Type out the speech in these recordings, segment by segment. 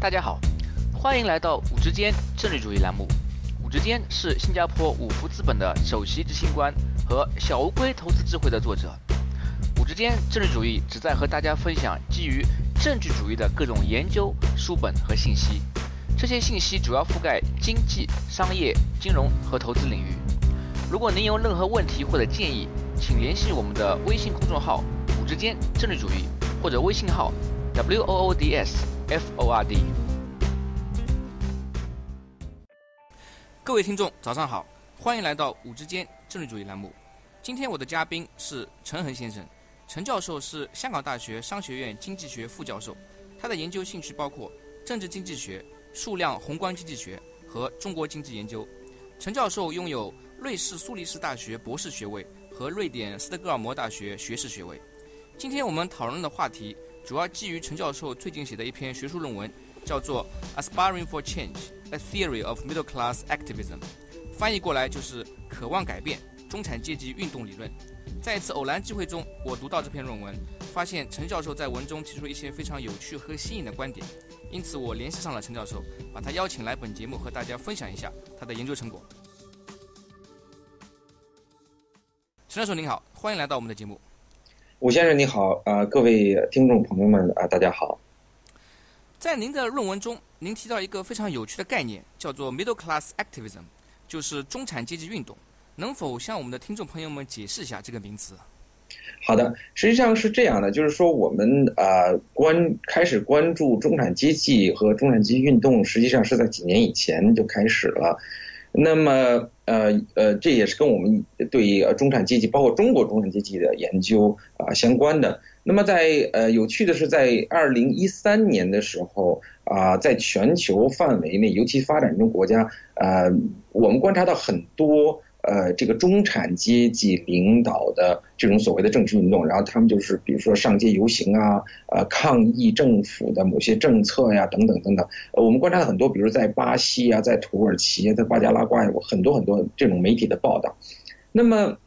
大家好，欢迎来到五之间政治主义栏目。五之间是新加坡五福资本的首席执行官和小乌龟投资智慧的作者。五之间政治主义旨在和大家分享基于政治主义的各种研究、书本和信息。这些信息主要覆盖经济、商业、金融和投资领域。如果您有任何问题或者建议，请联系我们的微信公众号“五之间政治主义”或者微信号 “w o o d s f o r d”。各位听众，早上好，欢迎来到“五之间政治主义”栏目。今天我的嘉宾是陈恒先生，陈教授是香港大学商学院经济学副教授，他的研究兴趣包括政治经济学、数量宏观经济学和中国经济研究。陈教授拥有瑞士苏黎世大学博士学位和瑞典斯德哥尔摩大学学士学位。今天我们讨论的话题主要基于陈教授最近写的一篇学术论文，叫做《Aspiring for Change: A Theory of Middle Class Activism》，翻译过来就是“渴望改变中产阶级运动理论”。在一次偶然机会中，我读到这篇论文，发现陈教授在文中提出一些非常有趣和新颖的观点，因此我联系上了陈教授，把他邀请来本节目和大家分享一下他的研究成果。陈教授您好，欢迎来到我们的节目。武先生你好，呃，各位听众朋友们啊，大家好。在您的论文中，您提到一个非常有趣的概念，叫做 middle class activism，就是中产阶级运动。能否向我们的听众朋友们解释一下这个名词？好的，实际上是这样的，就是说我们呃关开始关注中产阶级和中产阶级运动，实际上是在几年以前就开始了。那么呃呃，这也是跟我们对于中产阶级，包括中国中产阶级的研究啊相关的。那么在呃有趣的是，在二零一三年的时候啊，在全球范围内，尤其发展中国家，呃，我们观察到很多。呃，这个中产阶级领导的这种所谓的政治运动，然后他们就是比如说上街游行啊，呃，抗议政府的某些政策呀，等等等等。呃，我们观察了很多，比如在巴西啊，在土耳其，在巴加拉瓜有很多很多这种媒体的报道。那么。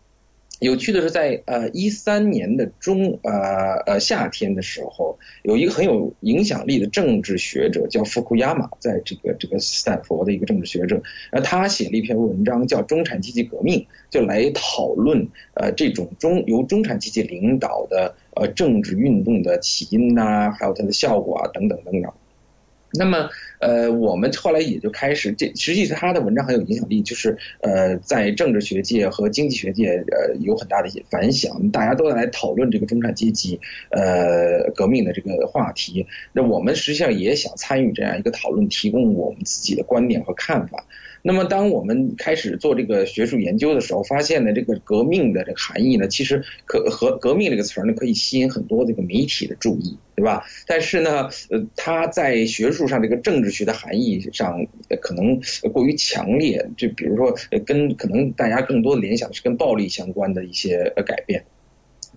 有趣的是，在呃一三年的中呃呃夏天的时候，有一个很有影响力的政治学者叫福库亚马，在这个这个斯坦福的一个政治学者，呃，他写了一篇文章叫《中产阶级革命》，就来讨论呃这种中由中产阶级领导的呃政治运动的起因呐，还有它的效果啊等等等等。那么，呃，我们后来也就开始，这实际他的文章很有影响力，就是呃，在政治学界和经济学界，呃，有很大的一些反响，大家都在来讨论这个中产阶级呃革命的这个话题。那我们实际上也想参与这样一个讨论，提供我们自己的观点和看法。那么，当我们开始做这个学术研究的时候，发现呢，这个革命的这个含义呢，其实可和革命这个词儿呢，可以吸引很多这个媒体的注意，对吧？但是呢，呃，它在学术上这个政治学的含义上，可能过于强烈，就比如说，跟可能大家更多的联想是跟暴力相关的一些改变。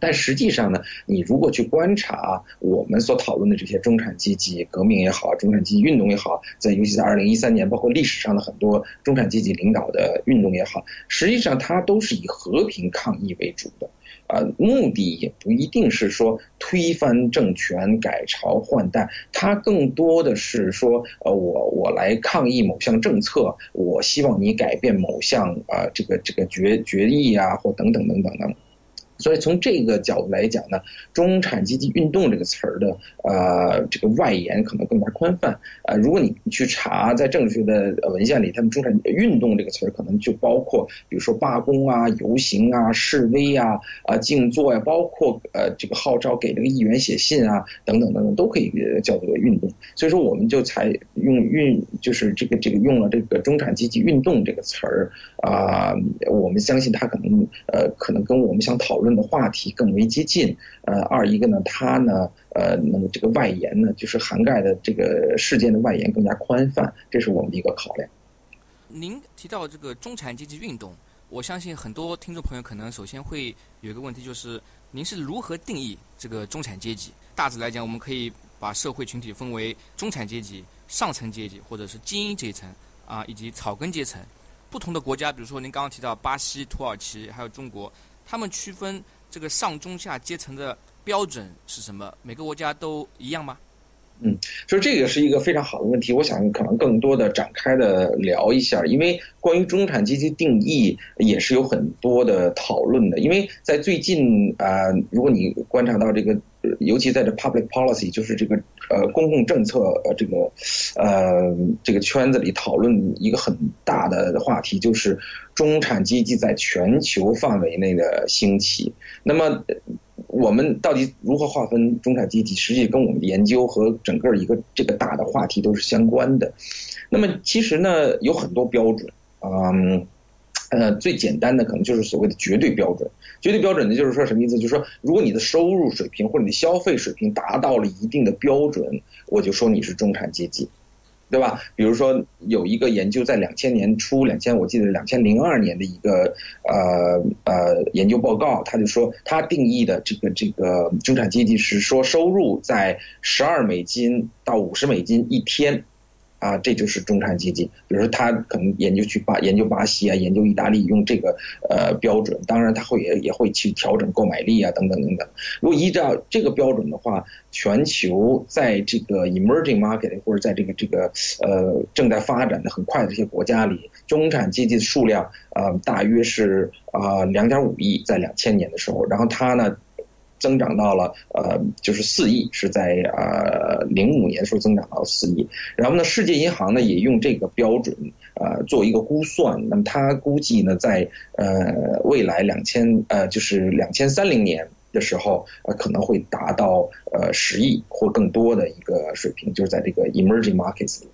但实际上呢，你如果去观察我们所讨论的这些中产阶级革命也好，中产阶级运动也好，在尤其在二零一三年，包括历史上的很多中产阶级领导的运动也好，实际上它都是以和平抗议为主的，啊，目的也不一定是说推翻政权、改朝换代，它更多的是说，呃，我我来抗议某项政策，我希望你改变某项啊这个这个决决议啊，或等等等等等。所以从这个角度来讲呢，中产阶级运动这个词儿的呃这个外延可能更加宽泛呃，如果你去查在政治学的文献里，他们中产运动这个词儿可能就包括比如说罢工啊、游行啊、示威啊、啊静坐呀，包括呃这个号召给这个议员写信啊等等等等都可以叫做运动。所以说我们就采用运就是这个这个用了这个中产阶级运动这个词儿啊，我们相信它可能呃可能跟我们想讨论。论的话题更为接近，呃，二一个呢，它呢，呃，那么这个外延呢，就是涵盖的这个事件的外延更加宽泛，这是我们的一个考量。您提到这个中产阶级运动，我相信很多听众朋友可能首先会有一个问题，就是您是如何定义这个中产阶级？大致来讲，我们可以把社会群体分为中产阶级、上层阶级，或者是精英阶层啊，以及草根阶层。不同的国家，比如说您刚刚提到巴西、土耳其，还有中国。他们区分这个上中下阶层的标准是什么？每个国家都一样吗？嗯，所以这个是一个非常好的问题，我想可能更多的展开的聊一下，因为关于中产阶级定义也是有很多的讨论的，因为在最近啊，如果你观察到这个，尤其在这 public policy，就是这个呃公共政策呃这个呃这个圈子里讨论一个很大的话题，就是中产阶级在全球范围内的兴起，那么。我们到底如何划分中产阶级？实际跟我们的研究和整个一个这个大的话题都是相关的。那么其实呢，有很多标准，嗯，呃，最简单的可能就是所谓的绝对标准。绝对标准呢，就是说什么意思？就是说，如果你的收入水平或者你的消费水平达到了一定的标准，我就说你是中产阶级。对吧？比如说有一个研究在两千年初，两千我记得两千零二年的一个呃呃研究报告，他就说他定义的这个这个中产阶级是说收入在十二美金到五十美金一天。啊，这就是中产阶级。比如说，他可能研究去巴研究巴西啊，研究意大利，用这个呃标准。当然，他会也也会去调整购买力啊，等等等等。如果依照这个标准的话，全球在这个 emerging market 或者在这个这个呃正在发展的很快的这些国家里，中产阶级的数量啊，大约是啊两点五亿，在两千年的时候。然后它呢？增长到了呃，就是四亿，是在呃零五年的时候增长到四亿。然后呢，世界银行呢也用这个标准呃做一个估算，那么它估计呢在呃未来两千呃就是两千三零年的时候呃可能会达到呃十亿或更多的一个水平，就是在这个 emerging markets 里。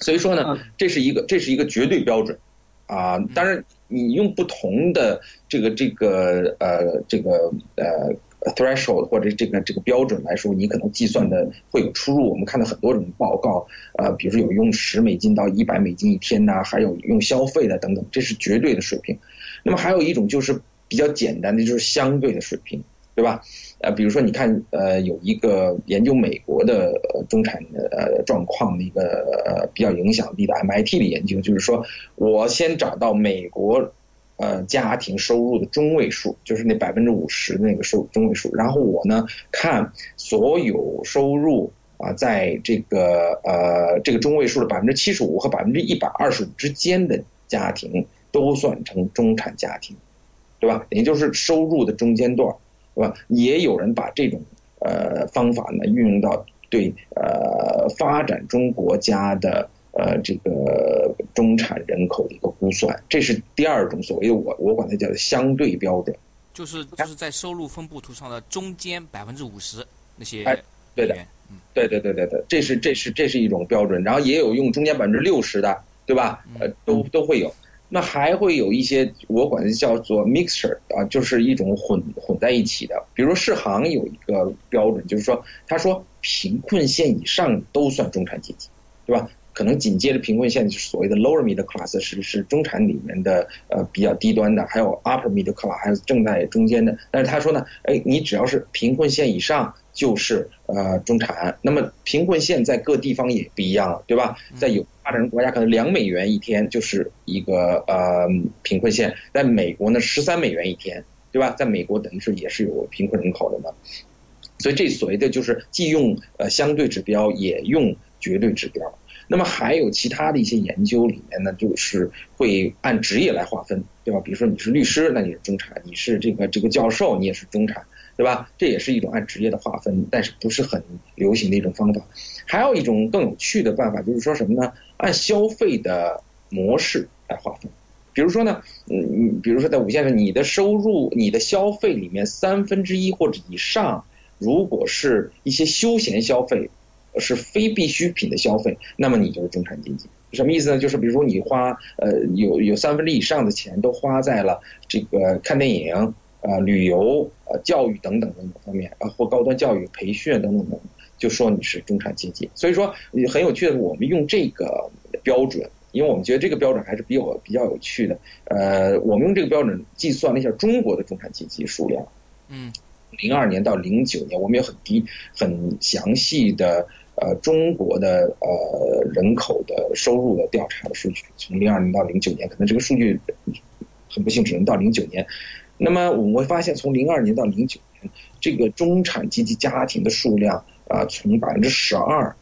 所以说呢，这是一个这是一个绝对标准啊，当然你用不同的这个这个呃这个呃。Threshold 或者这个这个标准来说，你可能计算的会有出入。我们看到很多种报告，呃，比如说有用十美金到一百美金一天呐，还有用消费的等等，这是绝对的水平。那么还有一种就是比较简单的，就是相对的水平，对吧？呃，比如说你看，呃，有一个研究美国的中产的呃状况的一个呃比较影响力的 MIT 的研究，就是说我先找到美国。呃，家庭收入的中位数就是那百分之五十那个收中位数，然后我呢看所有收入啊，在这个呃这个中位数的百分之七十五和百分之一百二十五之间的家庭都算成中产家庭，对吧？也就是收入的中间段，对吧？也有人把这种呃方法呢运用到对呃发展中国家的。呃，这个中产人口的一个估算，这是第二种所谓的我我管它叫相对标准，就是就是在收入分布图上的中间百分之五十那些对的，嗯，对对对对对，这是这是这是一种标准，然后也有用中间百分之六十的，对吧？呃，都都会有，那还会有一些我管它叫做 mixture 啊，就是一种混混在一起的，比如说世行有一个标准，就是说他说贫困线以上都算中产阶级，对吧？可能紧接着贫困线就是所谓的 lower middle class，是是中产里面的呃比较低端的，还有 upper middle class，还有正在中间的。但是他说呢，哎，你只要是贫困线以上就是呃中产。那么贫困线在各地方也不一样，对吧？在有发展中国家，可能两美元一天就是一个呃贫困线，在美国呢十三美元一天，对吧？在美国等于是也是有贫困人口的嘛。所以这所谓的就是既用呃相对指标，也用绝对指标。那么还有其他的一些研究里面呢，就是会按职业来划分，对吧？比如说你是律师，那你是中产；你是这个这个教授，你也是中产，对吧？这也是一种按职业的划分，但是不是很流行的一种方法。还有一种更有趣的办法，就是说什么呢？按消费的模式来划分。比如说呢，嗯，比如说在五线上，你的收入、你的消费里面三分之一或者以上，如果是一些休闲消费。是非必需品的消费，那么你就是中产阶级。什么意思呢？就是比如说你花呃有有三分之以上的钱都花在了这个看电影、呃旅游、呃教育等等等等方面啊，或高端教育培训等等等等，就说你是中产阶级。所以说很有趣的是，我们用这个标准，因为我们觉得这个标准还是比较比较有趣的。呃，我们用这个标准计算了一下中国的中产阶级数量。嗯，零二年到零九年，我们有很低很详细的。呃，中国的呃人口的收入的调查的数据，从零二年到零九年，可能这个数据很不幸只能到零九年。那么我们会发现，从零二年到零九年，这个中产阶级家庭的数量啊从百分之十二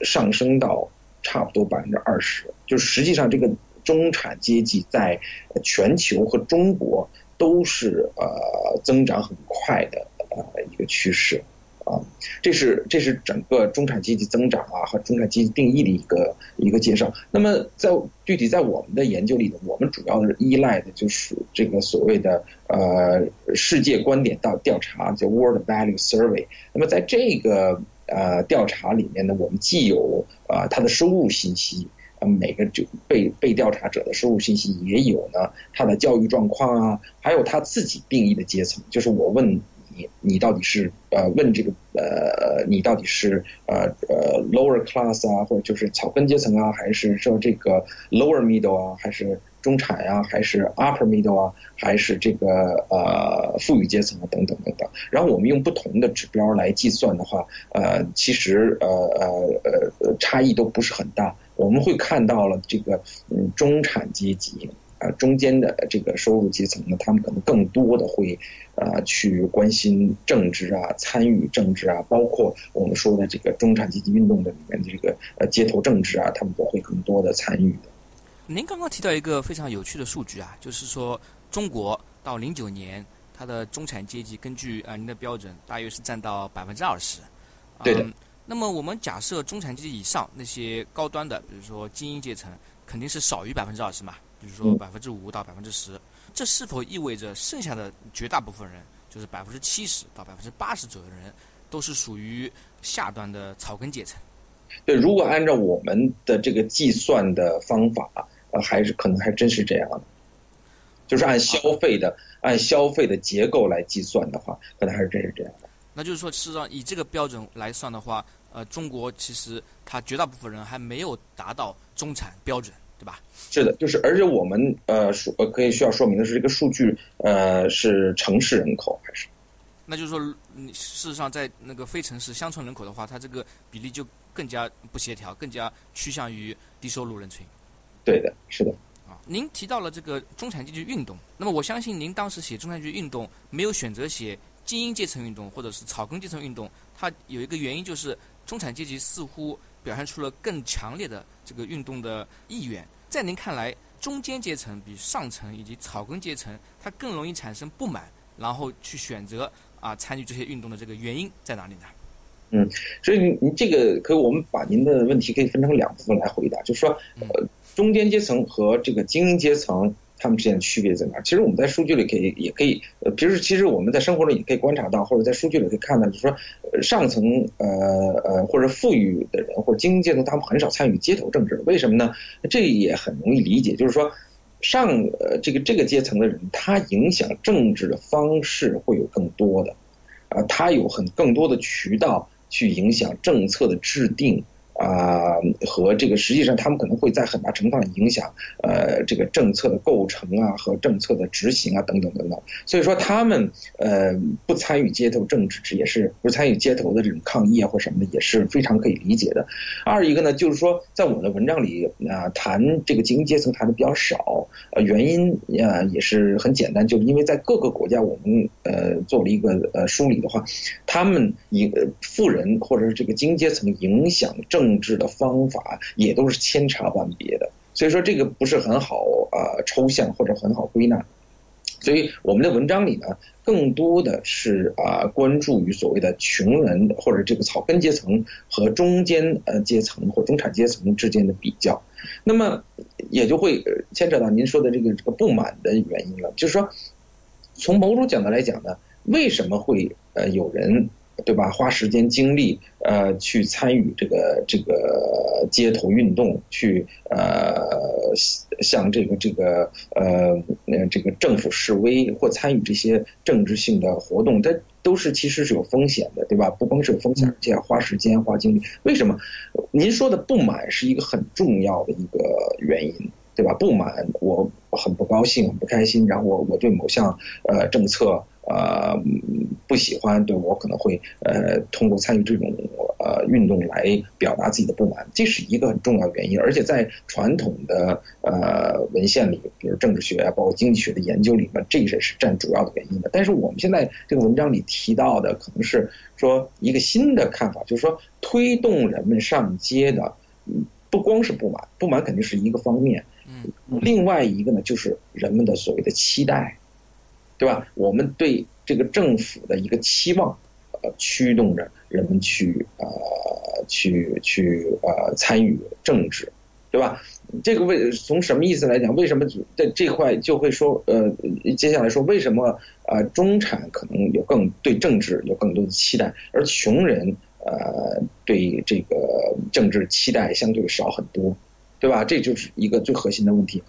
上升到差不多百分之二十，就实际上这个中产阶级在全球和中国都是呃增长很快的呃一个趋势。啊，这是这是整个中产阶级增长啊和中产阶级定义的一个一个介绍。那么在具体在我们的研究里呢，我们主要是依赖的就是这个所谓的呃世界观点到调查，叫 World Value Survey。那么在这个呃调查里面呢，我们既有啊他的收入信息，啊每个就被被调查者的收入信息，也有呢他的教育状况啊，还有他自己定义的阶层，就是我问。你你到底是呃问这个呃你到底是呃呃 lower class 啊，或者就是草根阶层啊，还是说这个 lower middle 啊，还是中产呀，还是 upper middle 啊，还是这个呃富裕阶层啊，等等等等。然后我们用不同的指标来计算的话，呃，其实呃呃呃差异都不是很大。我们会看到了这个嗯中产阶级。啊，中间的这个收入阶层呢，他们可能更多的会啊去关心政治啊，参与政治啊，包括我们说的这个中产阶级运动的里面的这个呃街头政治啊，他们都会更多的参与的。您刚刚提到一个非常有趣的数据啊，就是说中国到零九年，它的中产阶级根据啊您的标准，大约是占到百分之二十。对的。那么我们假设中产阶级以上那些高端的，比如说精英阶层，肯定是少于百分之二十嘛。比如说百分之五到百分之十，这是否意味着剩下的绝大部分人，就是百分之七十到百分之八十左右的人，都是属于下端的草根阶层？对，如果按照我们的这个计算的方法，呃，还是可能还真是这样的，就是按消费的按消费的结构来计算的话，可能还是真是这样的。那就是说，事实上以这个标准来算的话，呃，中国其实它绝大部分人还没有达到中产标准。对吧？是的，就是而且我们呃说呃可以需要说明的是，这个数据呃是城市人口还是？那就是说，事实上在那个非城市乡村人口的话，它这个比例就更加不协调，更加趋向于低收入人群。对的，是的。啊，您提到了这个中产阶级运动，那么我相信您当时写中产阶级运动没有选择写精英阶层运动或者是草根阶层运动，它有一个原因就是中产阶级似乎。表现出了更强烈的这个运动的意愿。在您看来，中间阶层比上层以及草根阶层，它更容易产生不满，然后去选择啊参与这些运动的这个原因在哪里呢？嗯，所以您您这个可以我们把您的问题可以分成两部分来回答，就是说，呃，中间阶层和这个精英阶层。他们之间的区别在哪？其实我们在数据里可以也可以，呃，平时其实我们在生活中也可以观察到，或者在数据里可以看到，就是说，上层呃呃或者富裕的人或者精英阶层，他们很少参与街头政治，为什么呢？这也很容易理解，就是说，上呃这个这个阶层的人，他影响政治的方式会有更多的，啊，他有很更多的渠道去影响政策的制定。啊，和这个实际上，他们可能会在很大程度上影响呃这个政策的构成啊和政策的执行啊等等等等。所以说，他们呃不参与街头政治，也是不参与街头的这种抗议啊或什么的，也是非常可以理解的。二一个呢，就是说，在我的文章里啊谈这个精英阶层谈的比较少，呃原因啊也是很简单，就是因为在各个国家，我们呃做了一个呃梳理的话，他们以富人或者是这个精英阶层影响政。政治的方法也都是千差万别的，所以说这个不是很好啊抽象或者很好归纳。所以我们的文章里呢，更多的是啊关注于所谓的穷人或者这个草根阶层和中间呃阶层或中产阶层之间的比较，那么也就会牵扯到您说的这个这个不满的原因了。就是说，从某种角度来讲呢，为什么会呃有人？对吧？花时间精力，呃，去参与这个这个街头运动，去呃向这个这个呃这个政府示威或参与这些政治性的活动，它都是其实是有风险的，对吧？不光是有风险，而且要花时间花精力。为什么？您说的不满是一个很重要的一个原因，对吧？不满，我很不高兴，很不开心，然后我我对某项呃政策。呃，不喜欢，对我可能会呃通过参与这种呃运动来表达自己的不满，这是一个很重要的原因。而且在传统的呃文献里，比如政治学啊，包括经济学的研究里面，这也是占主要的原因的。但是我们现在这个文章里提到的，可能是说一个新的看法，就是说推动人们上街的，不光是不满，不满肯定是一个方面，嗯，另外一个呢，就是人们的所谓的期待，对吧？我们对这个政府的一个期望。呃驱动着人们去呃去去呃参与政治，对吧？这个为从什么意思来讲？为什么在这块就会说呃接下来说为什么呃中产可能有更对政治有更多的期待，而穷人呃对这个政治期待相对少很多，对吧？这就是一个最核心的问题。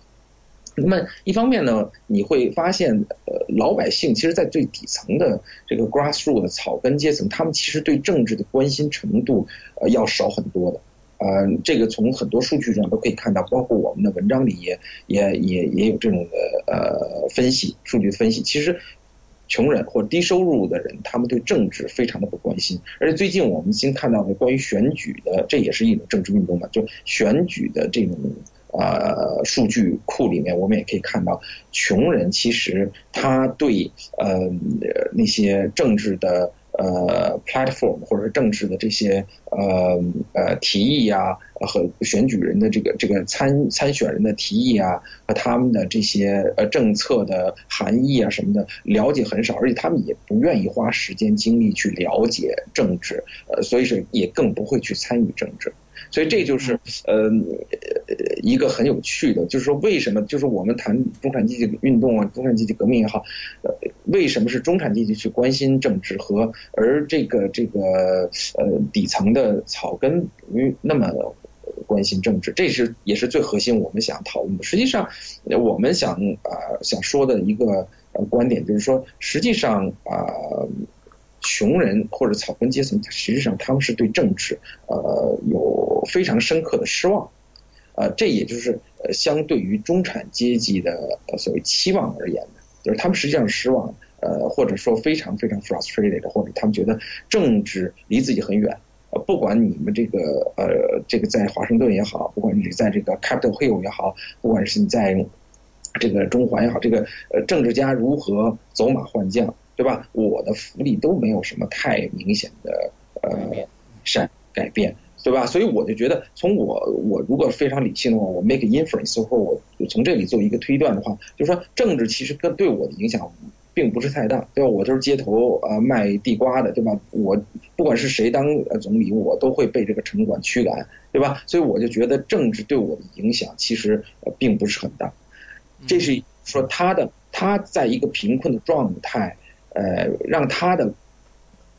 那么一方面呢，你会发现，呃，老百姓其实，在最底层的这个 grassroot 的草根阶层，他们其实对政治的关心程度，呃，要少很多的。呃，这个从很多数据上都可以看到，包括我们的文章里也也也也有这种的呃分析，数据分析。其实，穷人或低收入的人，他们对政治非常的不关心。而且最近我们新看到的关于选举的，这也是一种政治运动嘛，就选举的这种。呃，数据库里面我们也可以看到，穷人其实他对呃那些政治的呃 platform 或者政治的这些呃呃提议啊和选举人的这个这个参参选人的提议啊和他们的这些呃政策的含义啊什么的了解很少，而且他们也不愿意花时间精力去了解政治，呃，所以说也更不会去参与政治。所以这就是呃一个很有趣的，就是说为什么就是我们谈中产阶级运动啊，中产阶级革命也好，呃，为什么是中产阶级去关心政治和而这个这个呃底层的草根不那么关心政治？这是也是最核心我们想讨论的。实际上，我们想啊想说的一个呃观点就是说，实际上啊。穷人或者草根阶层，实际上他们是对政治呃有非常深刻的失望，呃，这也就是呃相对于中产阶级的所谓期望而言的，就是他们实际上失望，呃，或者说非常非常 frustrated，或者他们觉得政治离自己很远，呃，不管你们这个呃这个在华盛顿也好，不管你在这个 Capitol Hill 也好，不管是你在这个中环也好，这个呃政治家如何走马换将。对吧？我的福利都没有什么太明显的呃善改变，对吧？所以我就觉得，从我我如果非常理性的话，我 make inference 或我从这里做一个推断的话，就是说政治其实跟对我的影响并不是太大，对吧？我就是街头呃卖地瓜的，对吧？我不管是谁当总理，我都会被这个城管驱赶，对吧？所以我就觉得政治对我的影响其实并不是很大。这是说他的他在一个贫困的状态。呃，让他的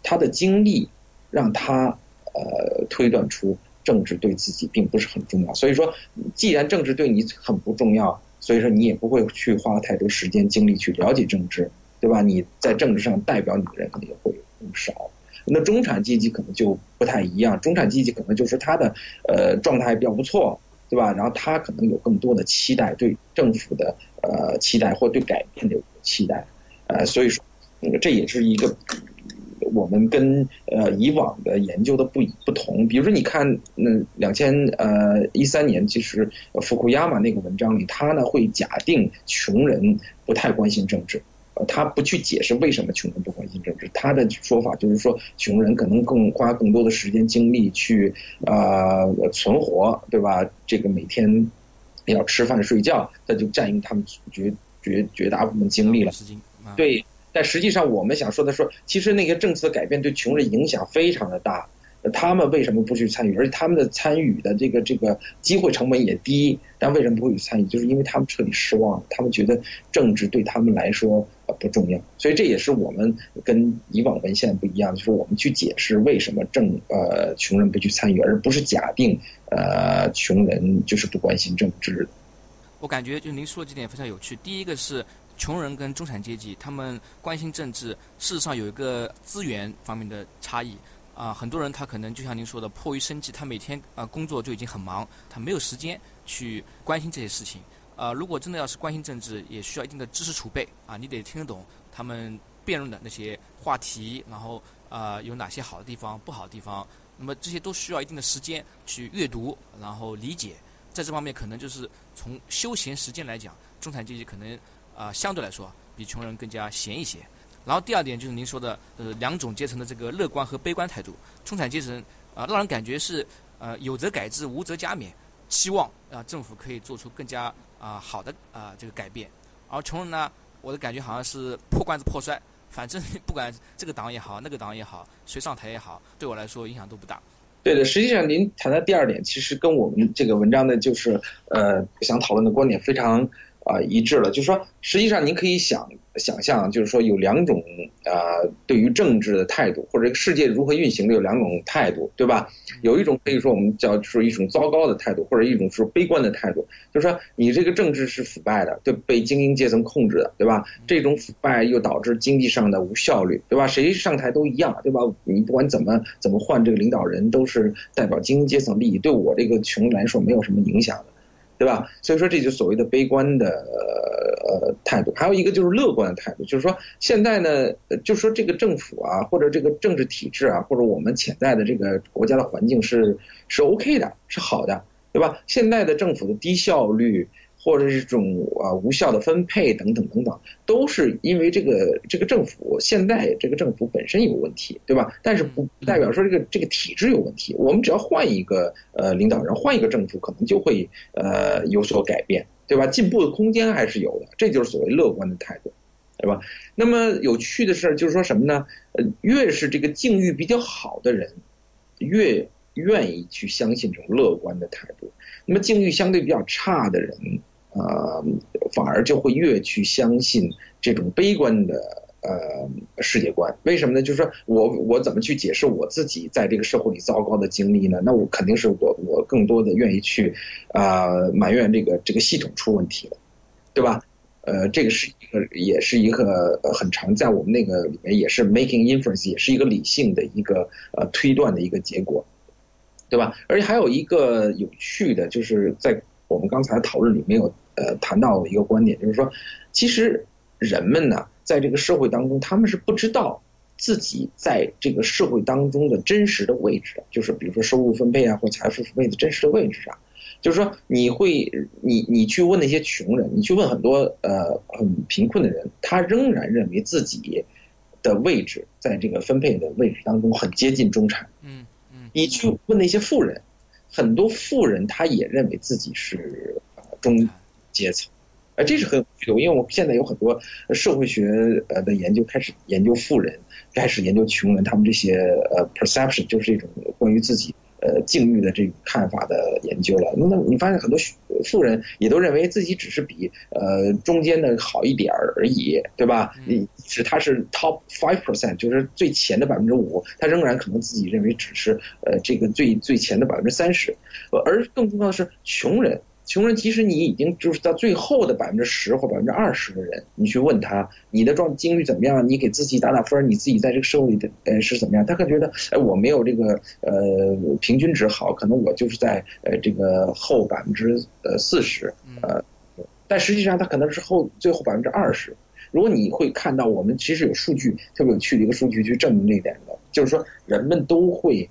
他的经历让他呃推断出政治对自己并不是很重要。所以说，既然政治对你很不重要，所以说你也不会去花太多时间精力去了解政治，对吧？你在政治上代表你的人可能也会更少。那中产阶级可能就不太一样，中产阶级可能就是他的呃状态比较不错，对吧？然后他可能有更多的期待，对政府的呃期待或对改变的期待，呃，所以说。这也是一个我们跟呃以往的研究的不不同。比如说，你看，那两千呃一三年，其实福库亚马那个文章里，他呢会假定穷人不太关心政治，呃，他不去解释为什么穷人不关心政治。他的说法就是说，穷人可能更花更多的时间精力去啊存活，对吧？这个每天要吃饭睡觉，那就占用他们绝绝绝大部分精力了。对。但实际上，我们想说的说，其实那些政策改变对穷人影响非常的大，他们为什么不去参与？而且他们的参与的这个这个机会成本也低，但为什么不会去参与？就是因为他们彻底失望了，他们觉得政治对他们来说不重要。所以这也是我们跟以往文献不一样，就是我们去解释为什么政呃穷人不去参与，而不是假定呃穷人就是不关心政治。我感觉就您说的几点非常有趣。第一个是。穷人跟中产阶级，他们关心政治，事实上有一个资源方面的差异啊。很多人他可能就像您说的，迫于生计，他每天啊工作就已经很忙，他没有时间去关心这些事情。啊，如果真的要是关心政治，也需要一定的知识储备啊，你得听得懂他们辩论的那些话题，然后啊有哪些好的地方、不好的地方，那么这些都需要一定的时间去阅读，然后理解。在这方面，可能就是从休闲时间来讲，中产阶级可能啊相对来说比穷人更加闲一些。然后第二点就是您说的呃两种阶层的这个乐观和悲观态度，中产阶层啊让人感觉是呃有则改之，无则加勉，期望啊政府可以做出更加啊好的啊这个改变。而穷人呢，我的感觉好像是破罐子破摔。反正 不管这个党也好，那个党也好，谁上台也好，对我来说影响都不大。对的，实际上您谈的第二点，其实跟我们这个文章的就是呃想讨论的观点非常啊一致了，就是说，实际上您可以想。想象就是说有两种啊，对于政治的态度，或者这个世界如何运行的有两种态度，对吧？有一种可以说我们叫说一种糟糕的态度，或者一种是悲观的态度，就是说你这个政治是腐败的，对，被精英阶层控制的，对吧？这种腐败又导致经济上的无效率，对吧？谁上台都一样，对吧？你不管怎么怎么换这个领导人，都是代表精英阶层利益，对我这个穷人来说没有什么影响的。对吧？所以说这就所谓的悲观的呃态度，还有一个就是乐观的态度，就是说现在呢，就说这个政府啊，或者这个政治体制啊，或者我们潜在的这个国家的环境是是 OK 的，是好的，对吧？现在的政府的低效率。或者是这种啊无效的分配等等等等，都是因为这个这个政府现在这个政府本身有问题，对吧？但是不代表说这个这个体制有问题。我们只要换一个呃领导人，换一个政府，可能就会呃有所改变，对吧？进步的空间还是有的，这就是所谓乐观的态度，对吧？那么有趣的事就是说什么呢？呃，越是这个境遇比较好的人，越愿意去相信这种乐观的态度。那么境遇相对比较差的人。呃，反而就会越去相信这种悲观的呃世界观。为什么呢？就是说我我怎么去解释我自己在这个社会里糟糕的经历呢？那我肯定是我我更多的愿意去啊埋怨这个这个系统出问题了，对吧？呃，这个是一个也是一个很常在我们那个里面也是 making inference，也是一个理性的一个呃推断的一个结果，对吧？而且还有一个有趣的，就是在我们刚才讨论里面有。呃，谈到的一个观点就是说，其实人们呢，在这个社会当中，他们是不知道自己在这个社会当中的真实的位置的，就是比如说收入分配啊，或财富分配的真实的位置上。就是说，你会，你你去问那些穷人，你去问很多呃很贫困的人，他仍然认为自己的位置在这个分配的位置当中很接近中产。嗯嗯。你去问那些富人，很多富人他也认为自己是中。阶层，哎，这是很有趣的，因为我们现在有很多社会学呃的研究开始研究富人，开始研究穷人，他们这些呃 perception 就是这种关于自己呃境遇的这种看法的研究了。那么你发现很多富人也都认为自己只是比呃中间的好一点而已，对吧？你是他是 top five percent，就是最前的百分之五，他仍然可能自己认为只是呃这个最最前的百分之三十，而更重要的是穷人。穷人，其实你已经就是到最后的百分之十或百分之二十的人，你去问他你的状境遇怎么样，你给自己打打分，你自己在这个社会里的呃是怎么样？他可能觉得，哎，我没有这个呃平均值好，可能我就是在呃这个后百分之呃四十，呃，但实际上他可能是后最后百分之二十。如果你会看到，我们其实有数据特别有趣的一个数据去证明这一点的，就是说人们都会。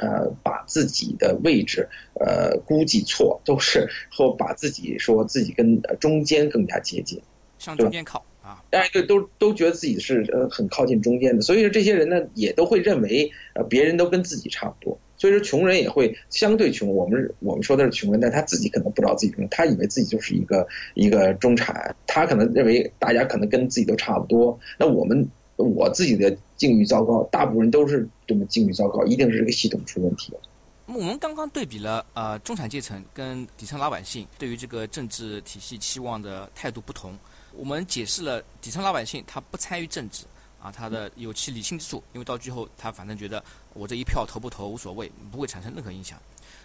呃，把自己的位置呃估计错，都是或把自己说自己跟中间更加接近，向中间靠啊，哎对，都都觉得自己是呃很靠近中间的，所以说这些人呢也都会认为呃别人都跟自己差不多，所以说穷人也会相对穷，我们我们说的是穷人，但他自己可能不知道自己穷，他以为自己就是一个一个中产，他可能认为大家可能跟自己都差不多，那我们。我自己的境遇糟糕，大部分人都是这么境遇糟糕，一定是这个系统出问题了。我们刚刚对比了呃中产阶层跟底层老百姓对于这个政治体系期望的态度不同，我们解释了底层老百姓他不参与政治啊，他的有其理性之处，因为到最后他反正觉得我这一票投不投无所谓，不会产生任何影响。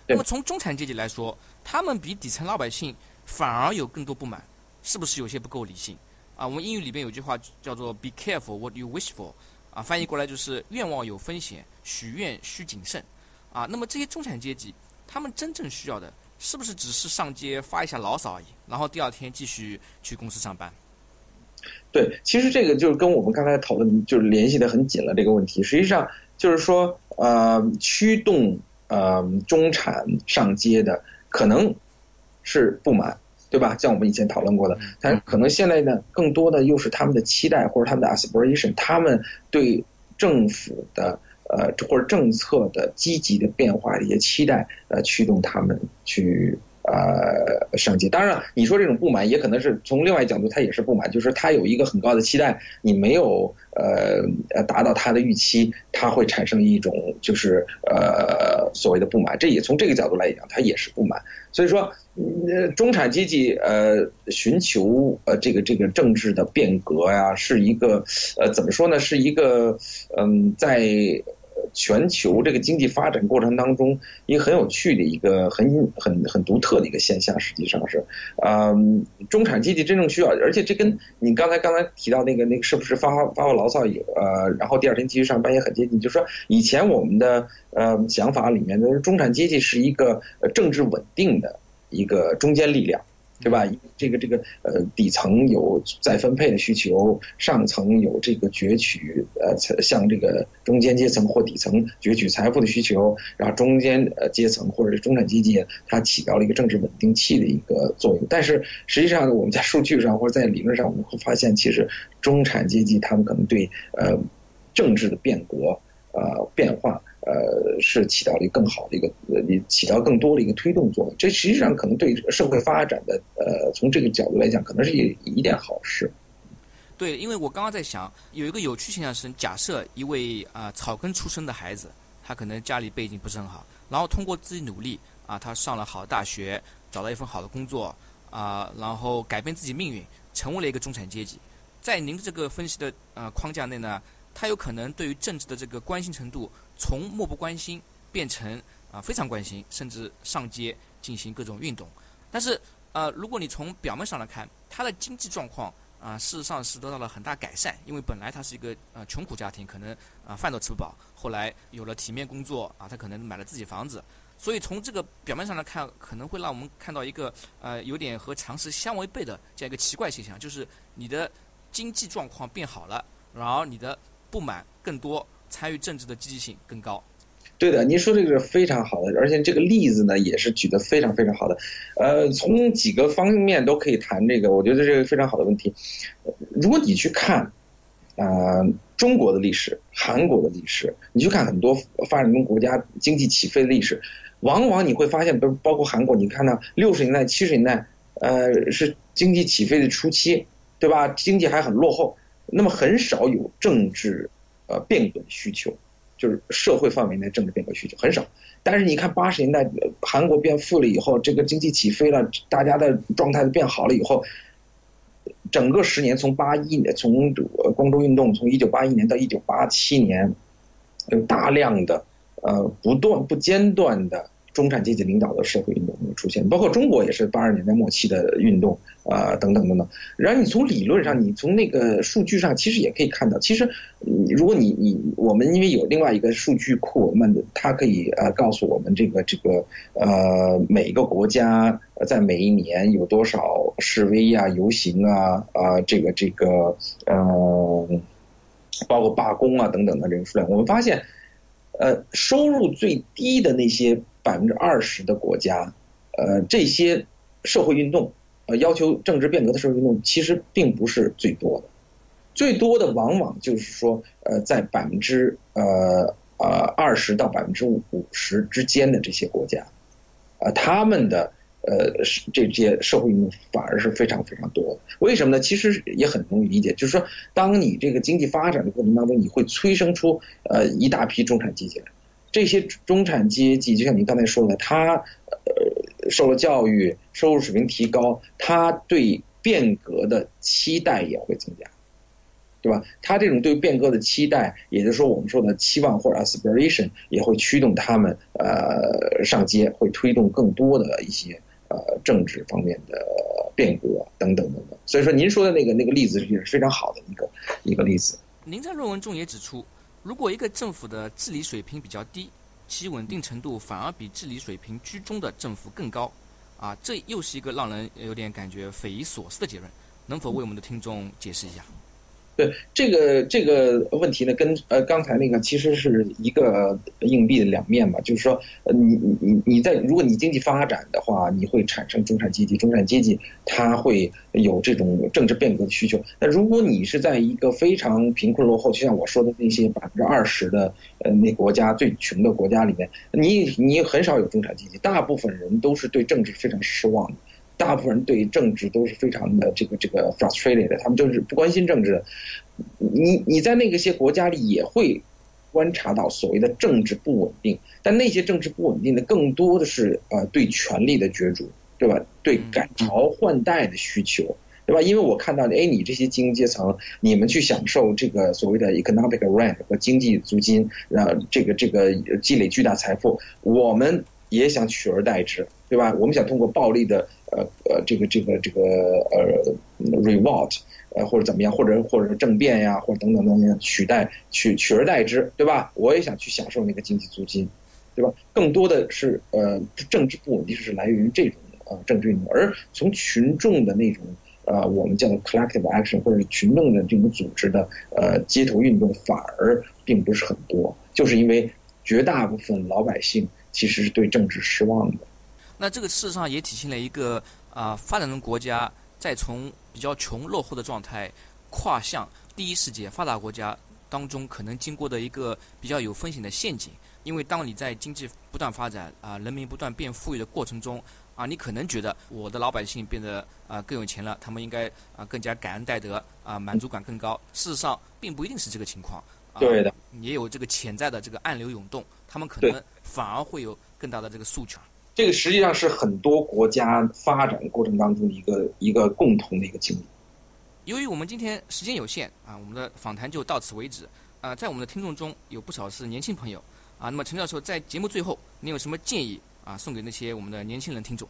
那么从中产阶级来说，他们比底层老百姓反而有更多不满，是不是有些不够理性？啊，我们英语里边有句话叫做 “Be careful what you wish for”，啊，翻译过来就是愿望有风险，许愿需谨慎。啊，那么这些中产阶级，他们真正需要的，是不是只是上街发一下牢骚而已，然后第二天继续去公司上班？对，其实这个就是跟我们刚才讨论就是联系的很紧了这个问题。实际上就是说，呃驱动呃中产上街的，可能是不满，对吧？像我们以前讨论过的，但可能现在呢，更多的又是他们的期待或者他们的 aspiration，他们对政府的呃或者政策的积极的变化的一些期待，呃，驱动他们去。呃，上级。当然，你说这种不满也可能是从另外角度，他也是不满，就是他有一个很高的期待，你没有呃呃达到他的预期，他会产生一种就是呃所谓的不满。这也从这个角度来讲，他也是不满。所以说，中产阶级呃寻求呃这个这个政治的变革呀，是一个呃怎么说呢？是一个嗯在。全球这个经济发展过程当中，一个很有趣的一个很很很独特的一个现象，实际上是，嗯，中产阶级真正需要，而且这跟你刚才刚才提到那个那个是不是发发发发牢骚呃，然后第二天继续上班也很接近，就是说以前我们的呃想法里面的中产阶级是一个政治稳定的一个中坚力量。对吧？这个这个呃，底层有再分配的需求，上层有这个攫取呃，向这个中间阶层或底层攫取财富的需求，然后中间呃阶层或者是中产阶级，它起到了一个政治稳定器的一个作用。但是实际上，我们在数据上或者在理论上，我们会发现，其实中产阶级他们可能对呃政治的变革呃变化。呃，是起到了一个更好的一个，呃，起到更多的一个推动作用。这实际上可能对社会发展的，呃，从这个角度来讲，可能是一一件好事。对，因为我刚刚在想，有一个有趣现象是，假设一位啊草根出身的孩子，他可能家里背景不是很好，然后通过自己努力啊，他上了好大学，找到一份好的工作啊，然后改变自己命运，成为了一个中产阶级。在您这个分析的呃框架内呢，他有可能对于政治的这个关心程度。从漠不关心变成啊非常关心，甚至上街进行各种运动。但是呃，如果你从表面上来看，他的经济状况啊，事实上是得到了很大改善。因为本来他是一个呃穷苦家庭，可能啊饭都吃不饱。后来有了体面工作啊，他可能买了自己房子。所以从这个表面上来看，可能会让我们看到一个呃有点和常识相违背的这样一个奇怪现象，就是你的经济状况变好了，然后你的不满更多。参与政治的积极性更高，对的，您说这个是非常好的，而且这个例子呢也是举得非常非常好的，呃，从几个方面都可以谈这个，我觉得这个非常好的问题。如果你去看啊中国的历史、韩国的历史，你去看很多发展中国家经济起飞的历史，往往你会发现，包包括韩国，你看到六十年代、七十年代，呃，是经济起飞的初期，对吧？经济还很落后，那么很少有政治。呃，变革需求就是社会范围内政治变革需求很少，但是你看八十年代韩国变富了以后，这个经济起飞了，大家的状态都变好了以后，整个十年从八一年从光州运动从一九八一年到一九八七年，有大量的呃不断不间断的。中产阶级领导的社会运动出现，包括中国也是八十年代末期的运动啊，等等等等。然后你从理论上，你从那个数据上，其实也可以看到，其实如果你你我们因为有另外一个数据库，那么它可以呃告诉我们这个这个呃每一个国家在每一年有多少示威啊、游行啊啊这个这个呃包括罢工啊等等的这个数量，我们发现呃收入最低的那些。百分之二十的国家，呃，这些社会运动，呃，要求政治变革的社会运动，其实并不是最多的，最多的往往就是说，呃，在百分之呃呃二十到百分之五十之间的这些国家，啊，他们的呃这些社会运动反而是非常非常多的。为什么呢？其实也很容易理解，就是说，当你这个经济发展的过程当中，你会催生出呃一大批中产阶级来。这些中产阶级，就像您刚才说的，他呃受了教育，收入水平提高，他对变革的期待也会增加，对吧？他这种对变革的期待，也就是说我们说的期望或者 aspiration，也会驱动他们呃上街，会推动更多的一些呃政治方面的变革等等等等。所以说，您说的那个那个例子是非常好的一个一个例子。您在论文中也指出。如果一个政府的治理水平比较低，其稳定程度反而比治理水平居中的政府更高，啊，这又是一个让人有点感觉匪夷所思的结论。能否为我们的听众解释一下？对 这个这个问题呢，跟呃刚才那个其实是一个硬币的两面嘛，就是说，呃你你你你在如果你经济发展的话，你会产生中产阶级，中产阶级他会有这种政治变革的需求。那如果你是在一个非常贫困落后，就像我说的那些百分之二十的呃那国家最穷的国家里面，你你很少有中产阶级，大部分人都是对政治非常失望的。大部分人对政治都是非常的这个这个 frustrated 的，他们就是不关心政治。你你在那个些国家里也会观察到所谓的政治不稳定，但那些政治不稳定的更多的是呃对权力的角逐，对吧？对改朝换代的需求，对吧？因为我看到，哎，你这些精英阶层，你们去享受这个所谓的 economic rent 和经济租金，呃这个这个积累巨大财富，我们也想取而代之，对吧？我们想通过暴力的。呃呃，这个这个这个呃，revolt，呃或者怎么样，或者或者政变呀，或者等等等等取代取取而代之，对吧？我也想去享受那个经济租金，对吧？更多的是呃政治不稳定是来源于这种呃政治运动，而从群众的那种呃我们叫做 collective action 或者是群众的这种组织的呃街头运动反而并不是很多，就是因为绝大部分老百姓其实是对政治失望的。那这个事实上也体现了一个啊，发展中国家在从比较穷落后的状态跨向第一世界发达国家当中可能经过的一个比较有风险的陷阱。因为当你在经济不断发展啊，人民不断变富裕的过程中啊，你可能觉得我的老百姓变得啊更有钱了，他们应该啊更加感恩戴德啊，满足感更高。事实上并不一定是这个情况。对的，也有这个潜在的这个暗流涌动，他们可能反而会有更大的这个诉求。这个实际上是很多国家发展过程当中的一个一个共同的一个经历。由于我们今天时间有限啊，我们的访谈就到此为止。啊，在我们的听众中有不少是年轻朋友啊，那么陈教授在节目最后，您有什么建议啊，送给那些我们的年轻人听众？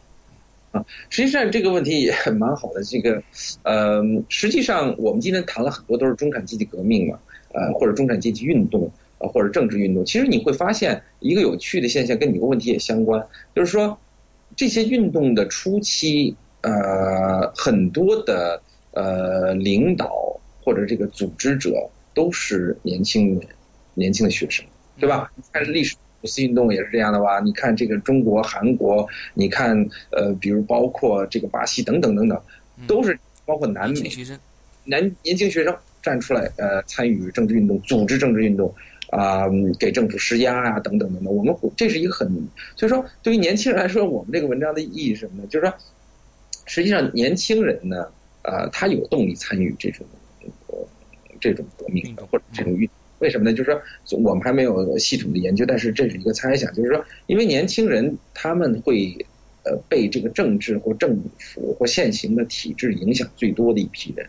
啊，实际上这个问题也蛮好的。这个，呃，实际上我们今天谈了很多都是中产阶级革命嘛，呃，或者中产阶级运动。呃，或者政治运动，其实你会发现一个有趣的现象，跟你个问题也相关，就是说这些运动的初期，呃，很多的呃领导或者这个组织者都是年轻人，年轻的学生，对吧？看历史五四运动也是这样的吧？你看这个中国、韩国，你看呃，比如包括这个巴西等等等等，都是包括南美男年年轻学生站出来呃参与政治运动，组织政治运动。啊，给政府施压啊，等等等等。我们这是一个很，所以说对于年轻人来说，我们这个文章的意义是什么呢？就是说，实际上年轻人呢，呃，他有动力参与这种这种革命或者这种运，为什么呢？就是说我们还没有系统的研究，但是这是一个猜想，就是说，因为年轻人他们会呃被这个政治或政府或现行的体制影响最多的一批人，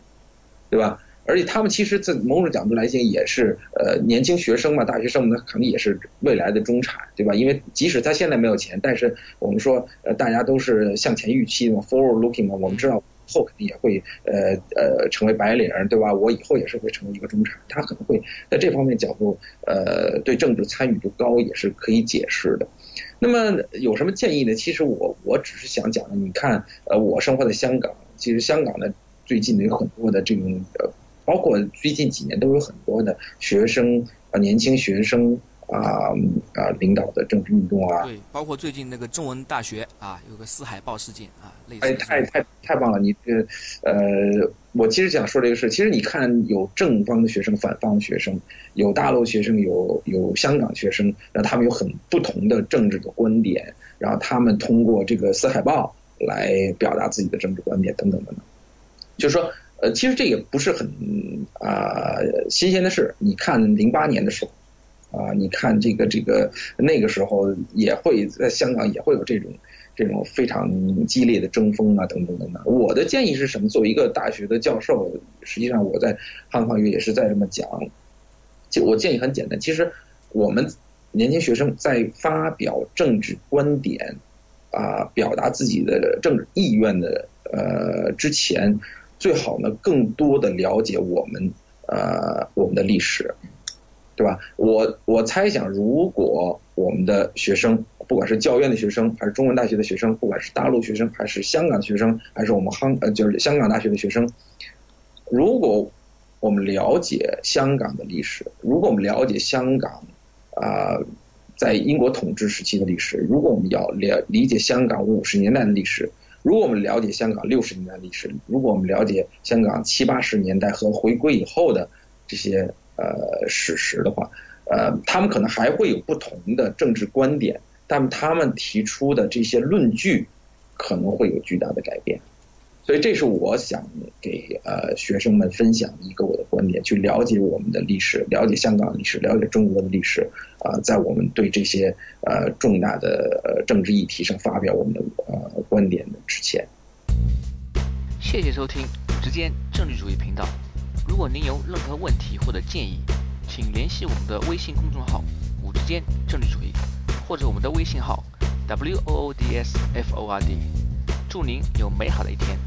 对吧？而且他们其实，在某种角度来讲，也是呃年轻学生嘛，大学生们可能也是未来的中产，对吧？因为即使他现在没有钱，但是我们说，呃，大家都是向前预期嘛，forward looking 嘛，我们知道后肯定也会呃呃成为白领，对吧？我以后也是会成为一个中产，他可能会在这方面角度，呃，对政治参与度高也是可以解释的。那么有什么建议呢？其实我我只是想讲，你看，呃，我生活在香港，其实香港的最近的有很多的这种呃。包括最近几年都有很多的学生啊，年轻学生啊啊领导的政治运动啊。对，包括最近那个中文大学啊，有个四海报事件啊，类似。哎，太太太棒了！你这呃，我其实想说这个事，其实你看有正方的学生，反方的学生，有大陆学生，有有香港学生，那他们有很不同的政治的观点，然后他们通过这个四海报来表达自己的政治观点，等等等等，就是说。呃，其实这也不是很啊新鲜的事。你看零八年的时候，啊，你看这个这个那个时候也会在香港也会有这种这种非常激烈的争锋啊，等等等等。我的建议是什么？作为一个大学的教授，实际上我在汉方语也是在这么讲。就我建议很简单，其实我们年轻学生在发表政治观点啊，表达自己的政治意愿的呃之前。最好呢，更多的了解我们呃我们的历史，对吧？我我猜想，如果我们的学生，不管是教院的学生，还是中文大学的学生，不管是大陆学生，还是香港学生，还是我们杭呃就是香港大学的学生，如果我们了解香港的历史，如果我们了解香港啊、在英国统治时期的历史，如果我们要了理解香港五十年代的历史，如果我们了解香港六十年代历史，如果我们了解香港七八十年代和回归以后的这些呃史实的话，呃，他们可能还会有不同的政治观点，但他们提出的这些论据可能会有巨大的改变。所以这是我想给呃学生们分享一个我的观点，去了解我们的历史，了解香港历史，了解中国的历史啊、在我们对这些呃重大的呃政治议题上发表我们的呃观点的之前。谢谢收听五之间政治主义频道。如果您有任何问题或者建议，请联系我们的微信公众号“五之间政治主义”，或者我们的微信号 “w o o d s f o r d”。祝您有美好的一天。